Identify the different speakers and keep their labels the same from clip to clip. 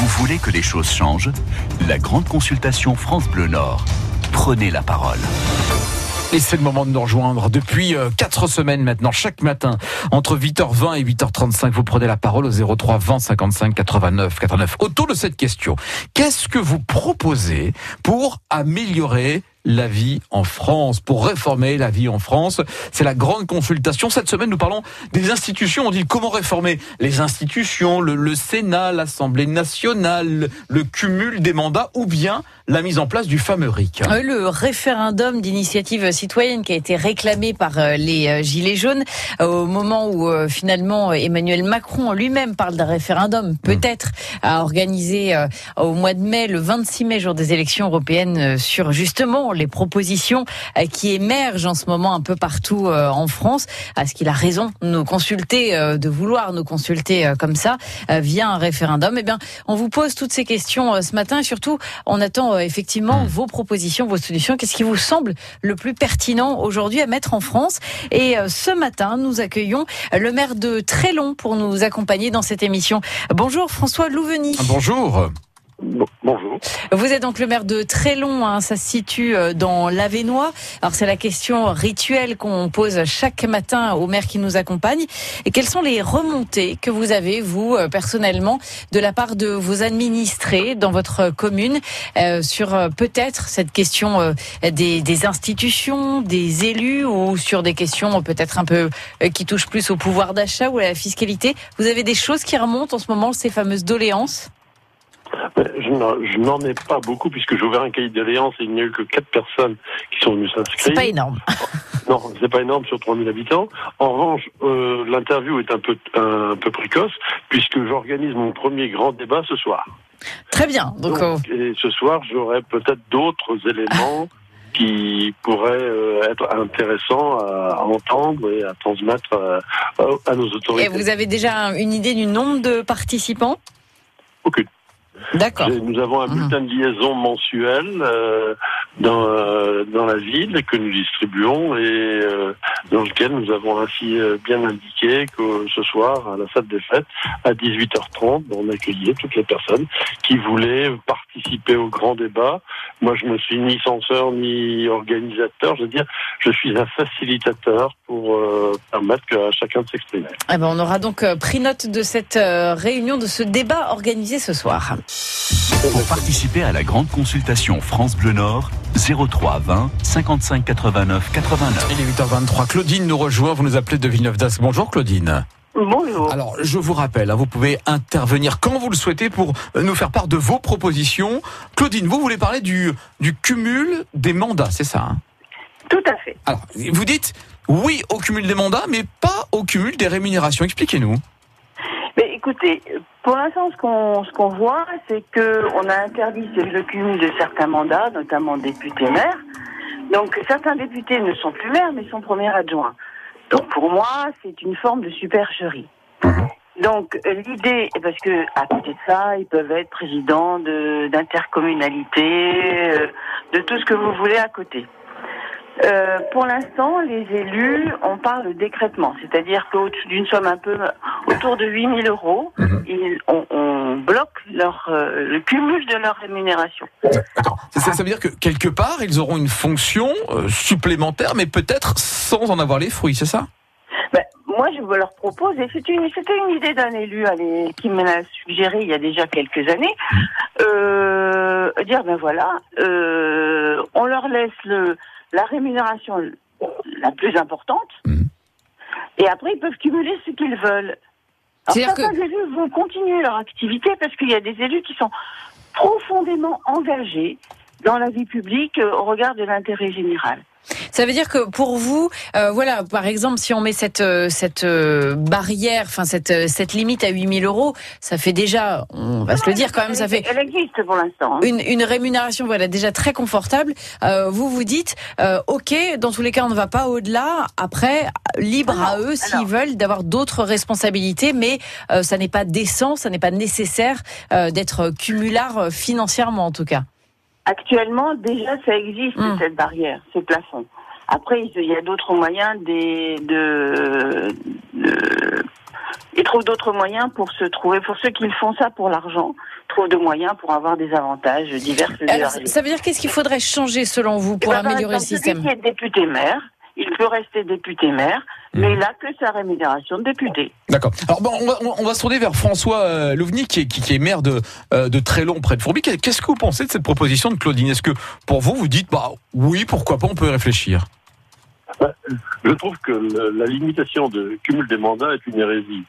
Speaker 1: Vous voulez que les choses changent? La grande consultation France Bleu Nord. Prenez la parole.
Speaker 2: Et c'est le moment de nous rejoindre. Depuis euh, quatre semaines maintenant, chaque matin, entre 8h20 et 8h35, vous prenez la parole au 03 20 55 89 89. Autour de cette question, qu'est-ce que vous proposez pour améliorer la vie en France, pour réformer la vie en France. C'est la grande consultation. Cette semaine, nous parlons des institutions. On dit comment réformer les institutions, le, le Sénat, l'Assemblée nationale, le cumul des mandats ou bien la mise en place du fameux RIC.
Speaker 3: Le référendum d'initiative citoyenne qui a été réclamé par euh, les euh, Gilets jaunes au moment où euh, finalement Emmanuel Macron lui-même parle d'un référendum, peut-être à organiser au mois de mai, le 26 mai, jour des élections européennes, sur justement les propositions qui émergent en ce moment un peu partout en France. Est-ce qu'il a raison de nous consulter, de vouloir nous consulter comme ça via un référendum Eh bien, on vous pose toutes ces questions ce matin et surtout, on attend effectivement vos propositions, vos solutions. Qu'est-ce qui vous semble le plus pertinent aujourd'hui à mettre en France? Et ce matin, nous accueillons le maire de Trélon pour nous accompagner dans cette émission. Bonjour François Louveny.
Speaker 2: Bonjour.
Speaker 4: Bonjour.
Speaker 3: Vous êtes donc le maire de Trélon, hein, ça se situe dans l'Avenois. Alors c'est la question rituelle qu'on pose chaque matin aux maires qui nous accompagnent. Et quelles sont les remontées que vous avez, vous, personnellement, de la part de vos administrés dans votre commune euh, sur euh, peut-être cette question euh, des, des, institutions, des élus ou sur des questions peut-être un peu qui touchent plus au pouvoir d'achat ou à la fiscalité? Vous avez des choses qui remontent en ce moment, ces fameuses doléances?
Speaker 4: Je n'en ai pas beaucoup puisque j'ai ouvert un cahier de doléances et il n'y a eu que quatre personnes qui sont venues s'inscrire.
Speaker 3: C'est pas énorme.
Speaker 4: non, c'est pas énorme sur 3000 habitants. En revanche, euh, l'interview est un peu un peu précoce puisque j'organise mon premier grand débat ce soir.
Speaker 3: Très bien. Donc,
Speaker 4: Donc et ce soir, j'aurai peut-être d'autres éléments. qui pourraient euh, être intéressants à entendre et à transmettre euh, à nos autorités.
Speaker 3: Et vous avez déjà une idée du nombre de participants?
Speaker 4: Aucune.
Speaker 3: D'accord.
Speaker 4: Nous avons un bulletin de liaison mensuel euh, dans, euh, dans la ville que nous distribuons et euh, dans lequel nous avons ainsi euh, bien indiqué que ce soir, à la salle des fêtes, à 18h30, on accueillait toutes les personnes qui voulaient participer au grand débat. Moi, je ne suis ni censeur ni organisateur. Je veux dire, je suis un facilitateur pour euh, permettre à chacun de s'exprimer.
Speaker 3: Eh ben, on aura donc pris note de cette réunion, de ce débat organisé ce soir.
Speaker 1: Pour participer à la grande consultation France Bleu Nord, 03 20 55 89 89.
Speaker 2: Il est 8h23. Claudine nous rejoint. Vous nous appelez de Villeneuve d'Ascq. Bonjour Claudine.
Speaker 5: Bonjour.
Speaker 2: Alors, je vous rappelle, hein, vous pouvez intervenir quand vous le souhaitez pour nous faire part de vos propositions. Claudine, vous voulez parler du, du cumul des mandats, c'est ça hein?
Speaker 5: Tout à fait.
Speaker 2: Alors, vous dites oui au cumul des mandats, mais pas au cumul des rémunérations. Expliquez-nous.
Speaker 5: Mais écoutez, pour l'instant, ce qu'on ce qu'on voit, c'est que on a interdit le cumul de certains mandats, notamment députés maires. Donc certains députés ne sont plus maires, mais sont premiers adjoints. Donc pour moi, c'est une forme de supercherie. Donc l'idée, parce que à côté de ça, ils peuvent être présidents de d'intercommunalité, euh, de tout ce que vous voulez à côté. Euh, pour l'instant, les élus, on parle de décrètement, c'est-à-dire qu'au-dessus d'une somme un peu autour de 8 000 euros,
Speaker 2: Mhm.
Speaker 5: ils, on, on bloque leur, euh, le cumul de leur rémunération.
Speaker 2: D'accord. Ça, ça veut dire que quelque part, ils auront une fonction euh, supplémentaire, mais peut-être sans en avoir les fruits, c'est ça?
Speaker 5: Ben, moi, je leur propose, et c'était une, idée d'un élu allez, qui me l'a suggéré il y a déjà quelques années, euh, dire ben voilà, on leur laisse le, la rémunération la plus importante,
Speaker 2: Mhm.
Speaker 5: et après ils peuvent cumuler ce qu'ils veulent. Alors, certains élus vont continuer leur activité parce qu'il y a des élus qui sont profondément engagés dans la vie publique euh, au regard de l'intérêt général.
Speaker 3: Ça veut dire que pour vous, euh, voilà, par exemple, si on met cette euh, cette euh, barrière, enfin cette cette limite à 8000 euros, ça fait déjà, on va se le dire quand même, ça fait
Speaker 5: Elle existe pour l'instant. hein.
Speaker 3: une, une rémunération voilà déjà très confortable. Euh, vous vous dites, ok, dans tous les cas, on ne va pas au-delà. Après, libre à eux s'ils veulent d'avoir d'autres responsabilités, mais ça n'est pas décent, ça n'est pas nécessaire d'être cumulard financièrement en tout cas.
Speaker 5: Actuellement, déjà, ça existe,
Speaker 3: Mm.
Speaker 5: cette barrière, ce plafond. Après, il y a d'autres moyens des, de, de- ils trouvent d'autres moyens pour se trouver. Pour ceux qui font ça pour l'argent, trouvent de moyens pour avoir des avantages divers et
Speaker 3: Alors, ça veut dire qu'est-ce qu'il faudrait changer selon vous pour
Speaker 5: Eh ben,
Speaker 3: améliorer le système
Speaker 5: Celui qui est député maire, il peut rester député maire, mais il a que sa rémunération de député.
Speaker 2: D'accord. Alors bon, on va, on va se tourner vers François euh, Louvny, qui est, qui, qui est maire de, euh, de Trélon, près de Fourby. Qu'est-ce que vous pensez de cette proposition de Claudine? Est-ce que pour vous, vous dites, bah oui, pourquoi pas, on peut y réfléchir?
Speaker 4: Je trouve que le- la limitation de cumul des mandats est une hérésie.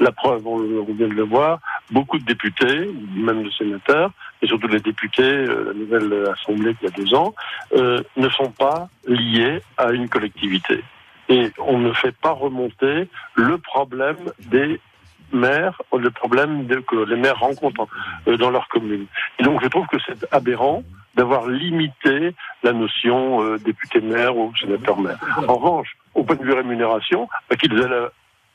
Speaker 4: La preuve, on, on vient de le voir, beaucoup de députés, même de sénateurs, et surtout les députés, euh, la nouvelle assemblée qui a deux ans, euh, ne sont pas liés à une collectivité. Et on ne fait pas remonter le problème des maires, le problème que les maires rencontrent euh, dans leur commune. Et donc je trouve que c'est aberrant d'avoir limité la notion euh, député-maire ou sénateur-maire. En revanche, au point de vue rémunération, bah, qu'ils aient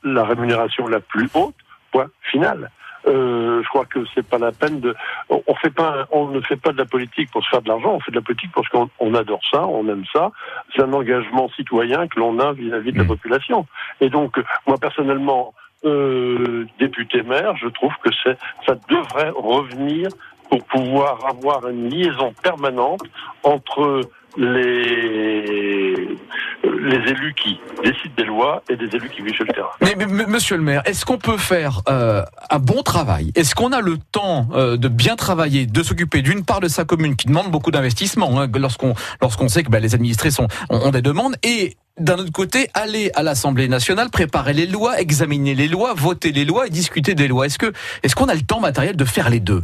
Speaker 4: la rémunération la plus haute, point final. Euh, je crois que c'est pas la peine de. On, fait pas, on ne fait pas de la politique pour se faire de l'argent. On fait de la politique parce qu'on on adore ça, on aime ça. C'est un engagement citoyen que l'on a vis-à-vis de la
Speaker 2: Mm.
Speaker 4: population. Et donc, moi personnellement, euh, député maire, je trouve que c'est, ça devrait revenir pour pouvoir avoir une liaison permanente entre les, les élus qui décident des lois et des élus qui vivent sur le terrain.
Speaker 2: Mais, mais- monsieur le maire, est-ce qu'on peut faire euh, un bon travail? Est-ce qu'on a le temps euh, de bien travailler, de s'occuper d'une part de sa commune qui demande beaucoup d'investissement hein, lorsqu'on lorsqu'on sait que bah, les administrés sont, ont, ont des demandes et d'un autre côté, aller à l'Assemblée nationale, préparer les lois, examiner les lois, voter les lois et discuter des lois? Est-ce que est-ce qu'on a le temps matériel de faire les deux?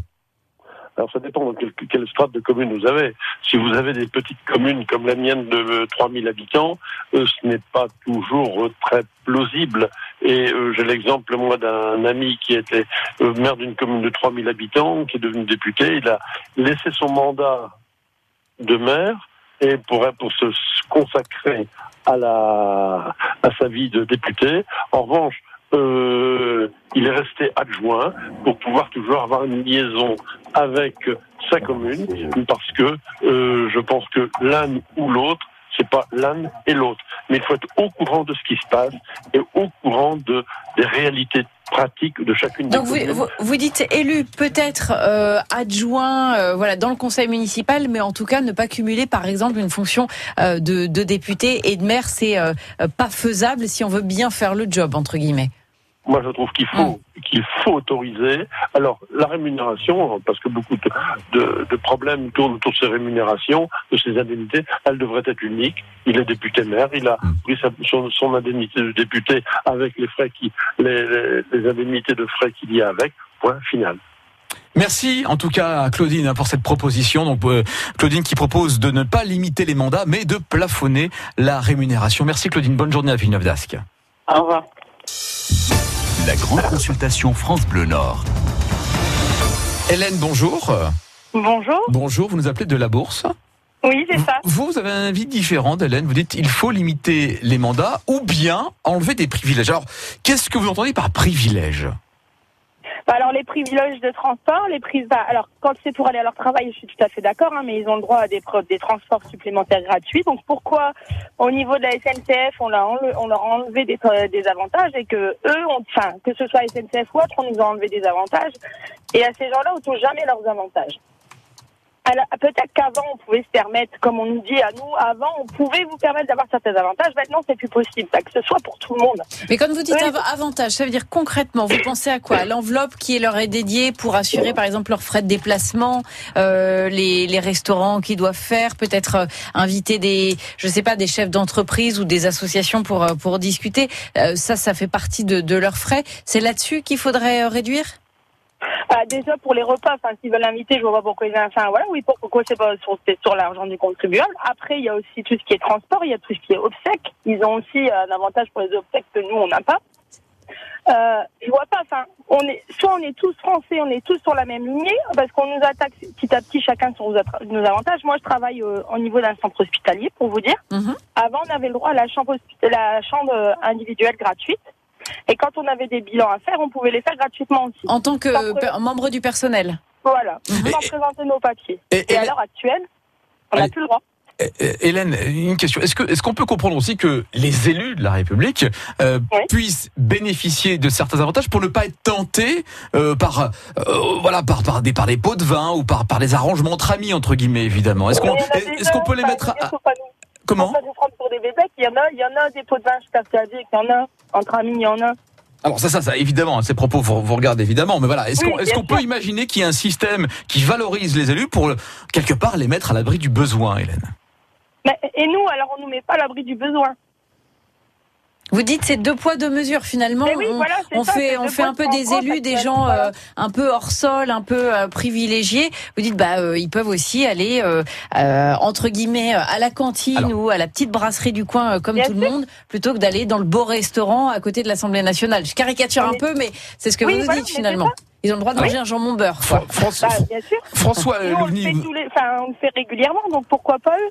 Speaker 4: Alors ça dépend de quelle, strate de commune vous avez. Si vous avez des petites communes comme la mienne de euh, 3000 habitants, euh, ce n'est pas toujours euh, très plausible. Et euh, j'ai l'exemple, moi, d'un ami qui était euh, maire d'une commune de 3000 habitants, qui est devenu député. Il a laissé son mandat de maire et pour, pour se consacrer à, la, à sa vie de député. En revanche, euh, il est resté adjoint pour pouvoir toujours avoir une liaison avec sa commune, parce que euh, je pense que l'un ou l'autre, c'est pas l'un et l'autre, mais il faut être au courant de ce qui se passe et au courant de des réalités pratiques de chacune des
Speaker 3: Donc vous, vous, vous dites élu peut-être euh, adjoint euh, voilà dans le conseil municipal mais en tout cas ne pas cumuler par exemple une fonction euh, de, de député et de maire c'est pas faisable si on veut bien faire le job entre guillemets.
Speaker 4: Moi, je trouve qu'il faut qu'il faut autoriser. Alors, la rémunération, parce que beaucoup de, de, de problèmes tournent autour de ces rémunérations, de ces indemnités, elle devrait être unique. Il est député maire, il a pris sa, son, son indemnité de député avec les frais qui, les, les, les indemnités de frais qu'il y a avec. Point final.
Speaker 2: Merci en tout cas à Claudine hein, pour cette proposition. Donc euh, Claudine qui propose de ne pas limiter les mandats mais de plafonner la rémunération. Merci Claudine, bonne journée à Villeneuve d'Ascq.
Speaker 5: Au revoir.
Speaker 1: La grande consultation France Bleu Nord.
Speaker 2: Hélène, bonjour.
Speaker 6: Bonjour.
Speaker 2: Bonjour, vous nous appelez de la bourse.
Speaker 6: Oui, c'est ça.
Speaker 2: Vous, vous avez un avis différent d'Hélène. Vous dites il faut limiter les mandats ou bien enlever des privilèges. Alors, qu'est-ce que vous entendez par privilège?
Speaker 6: Alors les privilèges de transport, les prises. bah, alors quand c'est pour aller à leur travail, je suis tout à fait d'accord, hein, mais ils ont le droit à des, des transports supplémentaires gratuits. Donc pourquoi, au niveau de la SNCF, on, leur a enlevé des, avantages et que eux, enfin que ce soit SNCF ou autre, on nous a enlevé des avantages? Et à ces gens-là, on touche jamais leurs avantages. Alors, peut-être qu'avant, on pouvait se permettre, comme on nous dit à nous, avant, on pouvait vous permettre d'avoir certains avantages. Maintenant, c'est plus possible. Pas que ce soit pour tout le monde.
Speaker 3: Mais quand vous dites
Speaker 6: Oui.
Speaker 3: av- avantage, ça veut dire concrètement, vous pensez à quoi? L'enveloppe qui leur est dédiée pour assurer par exemple leurs frais de déplacement, euh, les, les restaurants qu'ils doivent faire, peut-être euh, inviter des, je sais pas, des chefs d'entreprise ou des associations pour euh, pour discuter. Euh, ça, ça fait partie de, de leurs frais. C'est là-dessus qu'il faudrait euh, réduire?
Speaker 6: Ah, déjà pour les repas, enfin s'ils veulent inviter, je vois pas pourquoi ils enfin voilà, oui pourquoi c'est pas sur, l'argent du contribuable. Après il y a aussi tout ce qui est transport, il y a tout ce qui est obsèques. Ils ont aussi euh, un avantage pour les obsèques que nous on n'a pas. Euh, je vois pas, enfin on est soit on est tous français, on est tous sur la même lignée parce qu'on nous attaque petit à petit chacun sur nos, avantages. Moi je travaille euh, au niveau d'un centre hospitalier pour vous dire.
Speaker 3: Mhm.
Speaker 6: Avant on avait le droit à la chambre hospi- la chambre euh, individuelle gratuite. Et quand on avait des bilans à faire, on pouvait les faire gratuitement aussi.
Speaker 3: en tant que
Speaker 6: Sans
Speaker 3: membre du personnel
Speaker 6: Voilà,
Speaker 2: Et-
Speaker 6: sans présenter nos papiers.
Speaker 2: et-
Speaker 6: Et,
Speaker 2: et-
Speaker 6: à l'heure actuelle, on n'a plus le droit.
Speaker 2: Hélène, une question. Est-ce que est-ce qu'on peut comprendre aussi que les élus de la République euh,
Speaker 6: Oui.
Speaker 2: puissent bénéficier de certains avantages pour ne pas être tentés euh, par euh, voilà par par des par des pots de vin ou par par des arrangements entre amis entre guillemets évidemment? Est-ce qu'on
Speaker 6: a
Speaker 2: est-ce
Speaker 6: déjà,
Speaker 2: qu'on peut les mettre à,
Speaker 6: il
Speaker 2: comment
Speaker 6: pas nous prendre pour des bébêtes. Il y en a, il y en a des pots de vin, je suis qu'il y en a. Entre amis, il y en a.
Speaker 2: Alors ça, ça, ça, évidemment, hein, ces propos, vous, vous regardez évidemment, mais voilà, est-ce
Speaker 6: Oui,
Speaker 2: qu'on qu'on peut imaginer qu'il y ait un système qui valorise les élus pour, quelque part, les mettre à l'abri du besoin, Hélène?
Speaker 6: Mais, et nous, alors on nous met pas à l'abri du besoin.
Speaker 3: Vous dites c'est deux poids deux mesures finalement.
Speaker 6: Mais oui,
Speaker 3: on,
Speaker 6: voilà,
Speaker 3: on
Speaker 6: ça,
Speaker 3: fait on fait un peu des élus, des gens euh, un peu hors sol, un peu euh, privilégiés. Vous dites bah euh, ils peuvent aussi aller euh, euh, entre guillemets euh, à la cantine
Speaker 2: Alors.
Speaker 3: ou à la petite brasserie du coin euh, comme tout le monde plutôt que d'aller dans le beau restaurant à côté de l'Assemblée nationale. Je caricature un peu mais c'est ce que
Speaker 6: Oui,
Speaker 3: vous nous
Speaker 6: voilà,
Speaker 3: dites finalement. Ils ont le droit de
Speaker 2: Oui.
Speaker 3: manger un jambon beurre. quoi.
Speaker 2: Fran-
Speaker 6: Bah, bien sûr.
Speaker 2: François
Speaker 6: on le, fait tous les, enfin, on le fait régulièrement, donc pourquoi pas eux?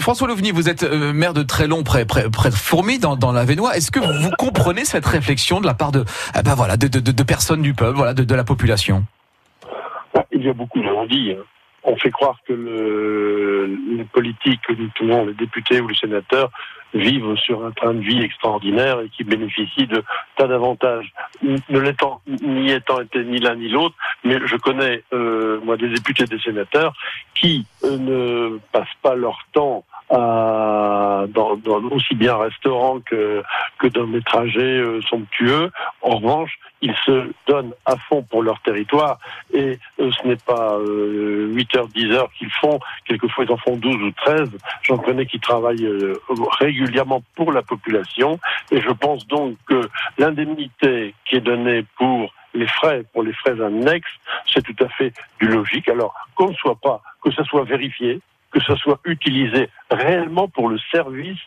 Speaker 2: François Louvny, vous êtes euh, maire de Trélon, près, près, près de Fourmi, dans, dans la Vénois. Est-ce que vous comprenez cette réflexion de la part de, ah ben voilà, de, de, de- personnes du peuple, voilà, de, de la population?
Speaker 4: Bah, Il y a beaucoup de non-dits. hein. On fait croire que le, les politiques, notamment les députés ou les sénateurs, vivent sur un train de vie extraordinaire et qui bénéficient de tas d'avantages. Ne l'étant, n'y étant été ni l'un ni l'autre, mais je connais, euh, moi, des députés et des sénateurs qui euh, ne passent pas leur temps dans, aussi bien restaurant que, que dans des trajets euh, somptueux. En revanche, ils se donnent à fond pour leur territoire et euh, ce n'est pas euh, 8 heures, 10 heures qu'ils font, quelquefois ils en font 12 ou 13. J'en connais qui travaillent euh, régulièrement pour la population et je pense donc que l'indemnité qui est donnée pour les frais, pour les frais annexes, c'est tout à fait du logique. Alors qu'on ne soit pas, que ça soit vérifié, que ça soit utilisé réellement pour le service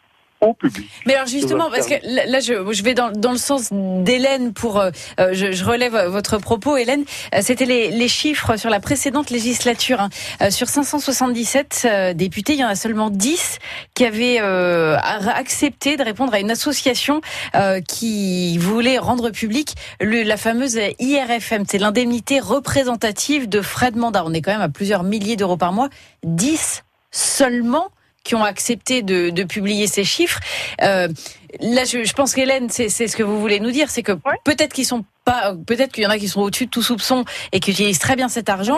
Speaker 4: au public.
Speaker 3: Mais alors justement, parce que là, je, je vais dans, dans le sens d'Hélène pour, euh, euh, je, je relève votre propos, Hélène. Euh, C'était les, les chiffres sur la précédente législature. hein. Euh, sur 577 euh, députés, il y en a seulement 10 qui avaient euh, accepté de répondre à une association euh, qui voulait rendre public le, la fameuse IRFM, c'est l'indemnité représentative de frais de mandat. On est quand même à plusieurs milliers d'euros par mois. 10 seulement qui ont accepté de, de publier ces chiffres. Euh, là, je, je pense qu'Hélène, c'est ce que vous voulez nous dire, c'est que
Speaker 6: Ouais.
Speaker 3: peut-être qu'ils sont pas, peut-être qu'il y en a qui sont au-dessus de tout soupçon et qui utilisent très bien cet argent.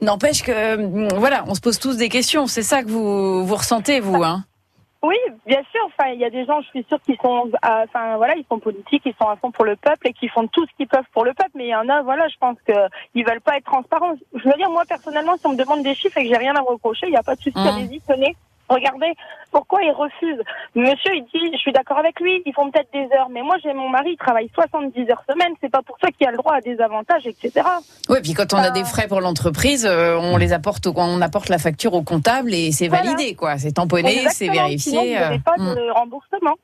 Speaker 3: N'empêche que, hum, voilà, on se pose tous des questions. C'est ça que vous vous ressentez, vous, hein
Speaker 6: Oui, bien sûr. Enfin, il y a des gens, je suis sûre, qui sont, à- enfin voilà, ils sont politiques, ils sont à fond pour le peuple et qui font tout ce qu'ils peuvent pour le peuple. Mais il y en a, voilà, je pense que ils veulent pas être transparents. Je veux dire, moi personnellement, si on me demande des chiffres et que j'ai rien à me reprocher, il n'y a pas de souci.
Speaker 3: Mhm.
Speaker 6: Allez-y, tenez. Regardez, pourquoi ils refusent Monsieur, il dit, je suis d'accord avec lui, ils font peut-être des heures, mais moi j'ai mon mari, il travaille 70 heures semaine, c'est pas pour ça qu'il a le droit à des avantages, etc.
Speaker 3: Oui, puis quand on a
Speaker 6: Ah.
Speaker 3: des frais pour l'entreprise, euh, on les apporte, on apporte la facture au comptable et c'est
Speaker 6: Voilà.
Speaker 3: validé, quoi. C'est tamponné, c'est vérifié.
Speaker 6: Sinon, vous n'avez pas
Speaker 3: euh, hum.
Speaker 6: de remboursement.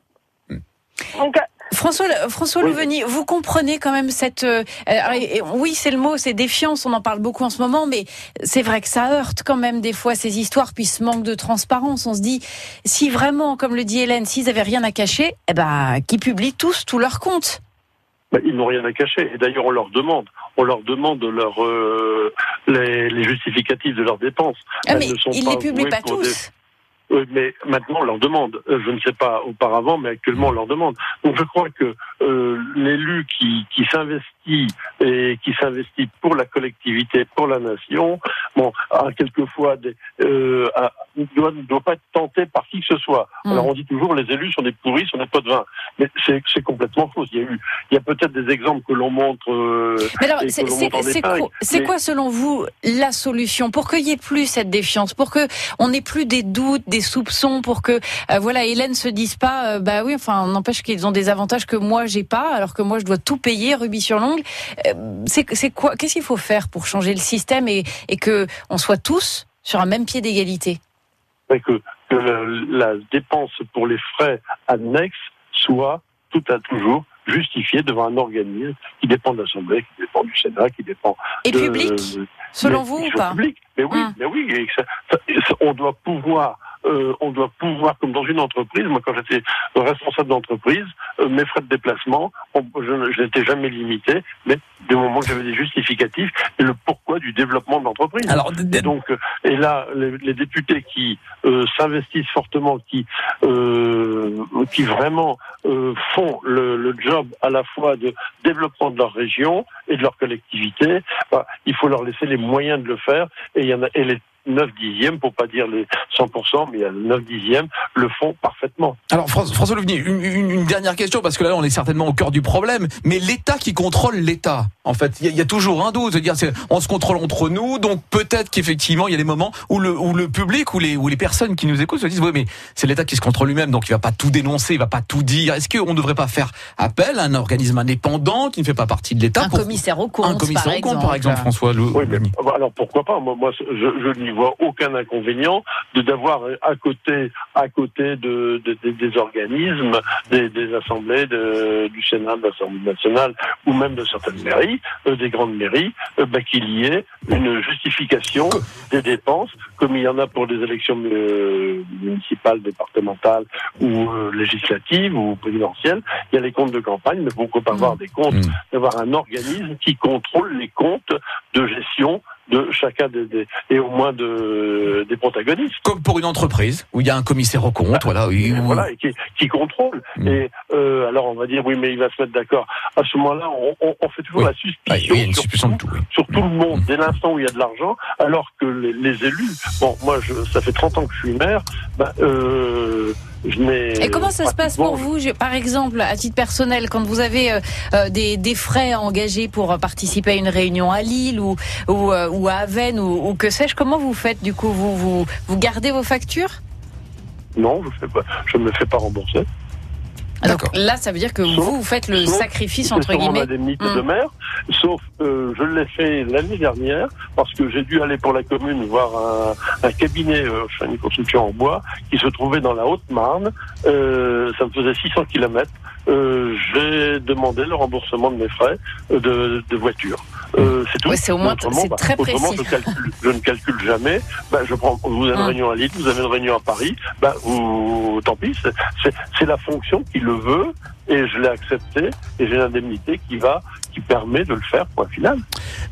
Speaker 6: Donc, euh,
Speaker 3: François, François
Speaker 4: Oui.
Speaker 3: Louveny, vous comprenez quand même cette. euh, euh, oui, c'est le mot, c'est défiance. On en parle beaucoup en ce moment, mais c'est vrai que ça heurte quand même des fois ces histoires, puis ce manque de transparence. On se dit, si vraiment, comme le dit Hélène, s'ils avaient rien à cacher, eh ben, qu'ils publient tous tous leurs comptes.
Speaker 4: Ben, ils n'ont rien à cacher. Et d'ailleurs, on leur demande, on leur demande leur, euh, les, les justificatifs de leurs dépenses.
Speaker 3: Ah, mais
Speaker 4: ne sont
Speaker 3: ils
Speaker 4: pas
Speaker 3: les publient pas tous.
Speaker 4: Mais maintenant on leur demande. Euh, Je ne sais pas auparavant, mais actuellement on leur demande. Donc je crois que euh, l'élu qui, qui s'investit et qui s'investit pour la collectivité, pour la nation, bon, a quelquefois des, euh, a- ne doit, doit pas être tenté par qui que ce soit.
Speaker 3: Mm.
Speaker 4: Alors on dit toujours les élus sont des pourris, sont des pots de vin, mais c'est complètement faux. Il y a eu, il y a peut-être des exemples que l'on montre. euh,
Speaker 3: Mais alors, c'est quoi,
Speaker 4: mais-
Speaker 3: quoi, selon vous, la solution pour qu'il y ait plus cette défiance, pour que on n'ait plus des doutes, des soupçons, pour que euh, voilà, Hélène se dise pas, euh, bah oui, enfin, n'empêche qu'ils ont des avantages que moi j'ai pas, alors que moi je dois tout payer, rubis sur l'ongle. Euh, c'est quoi Qu'est-ce qu'il faut faire pour changer le système et, et que on soit tous sur un même pied d'égalité?
Speaker 4: Que, que le- la dépense pour les frais annexes soit tout à toujours justifiée devant un organisme qui dépend de l'Assemblée, qui dépend du Sénat, qui dépend
Speaker 3: Et
Speaker 4: de,
Speaker 3: public, selon vous ou pas
Speaker 4: public. Mais oui,
Speaker 3: Hum.
Speaker 4: mais oui, ça- on doit pouvoir. Euh, on doit pouvoir, comme dans une entreprise, moi quand j'étais responsable d'entreprise, euh, mes frais de déplacement, on- je, je n'étais jamais limité, mais du moment que j'avais des justificatifs, et le pourquoi quoi du développement de l'entreprise.
Speaker 2: Alors,
Speaker 4: Et donc, euh, et là, les, les députés qui euh, s'investissent fortement, qui euh, qui vraiment euh, font le, le job à la fois de développement de leur région et de leur collectivité, bah, il faut leur laisser les moyens de le faire. Et il y en a et les 9 dixièmes, pour pas dire les 100%, mais il y a les 9 dixièmes, le font parfaitement.
Speaker 2: Alors François, François Louvigny, une, une- une dernière question parce que là on est certainement au cœur du problème. Mais l'État qui contrôle l'État, en fait, il y, a- il y a toujours un doute. C'est-à-dire, c'est- on se contrôle entre nous, donc peut-être qu'effectivement il y a des moments où le, où le public ou les, personnes qui nous écoutent se disent oui mais c'est l'État qui se contrôle lui-même, donc il va pas tout dénoncer, il va pas tout dire. Est-ce qu'on ne devrait pas faire appel à un organisme indépendant qui ne fait pas partie de l'État
Speaker 3: Un
Speaker 2: pour-
Speaker 3: commissaire au compte,
Speaker 2: un commissaire
Speaker 3: par
Speaker 2: au compte, par exemple, François
Speaker 4: Oui, mais
Speaker 2: Louvigny.
Speaker 4: alors pourquoi pas Moi, moi je, je n'y vois aucun inconvénient de d'avoir à côté, à côté de, de- de- des organismes, des, des assemblées de- du Sénat, de l'Assemblée nationale, ou même de certaines mairies, euh, des grandes mairies, euh, bah, qu'il y ait une justification des dépenses, comme il y en a pour des élections euh, municipales, départementales ou législatives ou présidentielles. Il y a les comptes de campagne, mais pourquoi pas avoir des comptes,
Speaker 2: Mm.
Speaker 4: d'avoir un organisme qui contrôle les comptes de gestion de chacun des, des- et au moins de, des protagonistes.
Speaker 2: Comme pour une entreprise où il y a un commissaire au compte, voilà. oui,
Speaker 4: voilà, et qui, qui contrôle.
Speaker 2: Mm.
Speaker 4: Et euh, alors on va dire oui, mais il va se mettre d'accord. À ce moment-là, on, on- on fait toujours
Speaker 2: Oui.
Speaker 4: la
Speaker 2: Ah,
Speaker 4: suspicion
Speaker 2: une
Speaker 4: sur,
Speaker 2: suspicion de tout. oui.
Speaker 4: sur tout le monde
Speaker 2: Mm.
Speaker 4: dès l'instant où il y a de l'argent, alors que les, les élus. Bon, moi, je, ça fait 30 ans que je suis maire. Ben, euh, je.
Speaker 3: Et comment ça se passe pour vous, par exemple, à titre personnel, quand vous avez euh, euh, des, des frais engagés pour euh, participer à une réunion à Lille ou, ou, euh, ou à Aven ou, ou que sais-je, comment vous faites du coup? Vous, vous, vous gardez vos factures?
Speaker 4: Non, je fais pas. Je ne me fais pas rembourser.
Speaker 3: Donc
Speaker 2: D'accord.
Speaker 3: là, ça veut dire que
Speaker 4: Sauf-
Speaker 3: vous, vous faites le
Speaker 4: sauf-
Speaker 3: sacrifice, entre guillemets.
Speaker 4: indemnité
Speaker 3: Mm.
Speaker 4: de maire, sauf euh, je l'ai fait l'année dernière parce que j'ai dû aller pour la commune voir un, un cabinet, euh, une construction en bois, qui se trouvait dans la Haute-Marne. Euh, ça me faisait 600 kilomètres. Euh, j'ai demandé le remboursement de mes frais euh, de, de voiture. Euh, c'est tout.
Speaker 3: Ouais, c'est au moins-
Speaker 4: Autrement,
Speaker 3: c'est très
Speaker 4: autrement,
Speaker 3: précis.
Speaker 4: Je, calcule, je ne calcule jamais. Ben, je prends, vous avez une
Speaker 3: Mm.
Speaker 4: réunion à Lille, vous avez une réunion à Paris. Ben, vous, tant pis. c'est- C'est c'est la fonction qui le veut et je l'ai accepté et j'ai l'indemnité qui va, qui permet de le faire. Point final.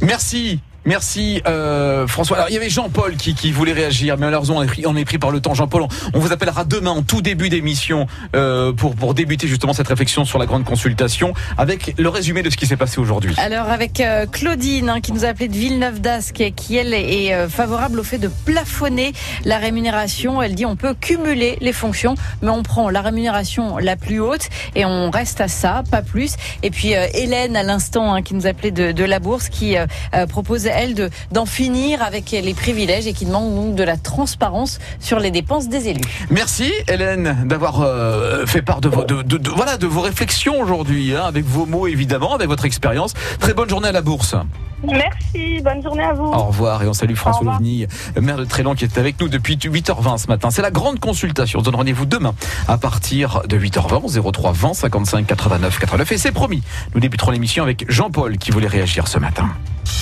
Speaker 2: Merci. Merci euh, François. Alors il y avait Jean-Paul qui, qui voulait réagir, mais malheureusement on est pris, on est pris par le temps. Jean-Paul, on, vous appellera demain en tout début d'émission euh, pour pour débuter justement cette réflexion sur la grande consultation avec le résumé de ce qui s'est passé aujourd'hui.
Speaker 3: Alors avec euh, Claudine hein, qui nous a appelé de Villeneuve d'Ascq qui elle est euh, favorable au fait de plafonner la rémunération. Elle dit on peut cumuler les fonctions mais on prend la rémunération la plus haute et on reste à ça, pas plus. Et puis euh, Hélène à l'instant hein, qui nous appelait de, de la bourse qui euh, propose elle de d'en finir avec les privilèges et qui demande donc de la transparence sur les dépenses des élus.
Speaker 2: Merci Hélène d'avoir euh, fait part de vos de, de- de- voilà de vos réflexions aujourd'hui, hein, avec vos mots évidemment, avec votre expérience. Très bonne journée à la bourse.
Speaker 6: Merci, bonne journée à vous.
Speaker 2: Au revoir et on salue François. Louvigny, maire de Trélan qui est avec nous depuis 8h20 ce matin. C'est la grande consultation. On se donne rendez-vous demain à partir de 8h20 03 20 55 89 89 et c'est promis. Nous débuterons l'émission avec Jean-Paul qui voulait réagir ce matin.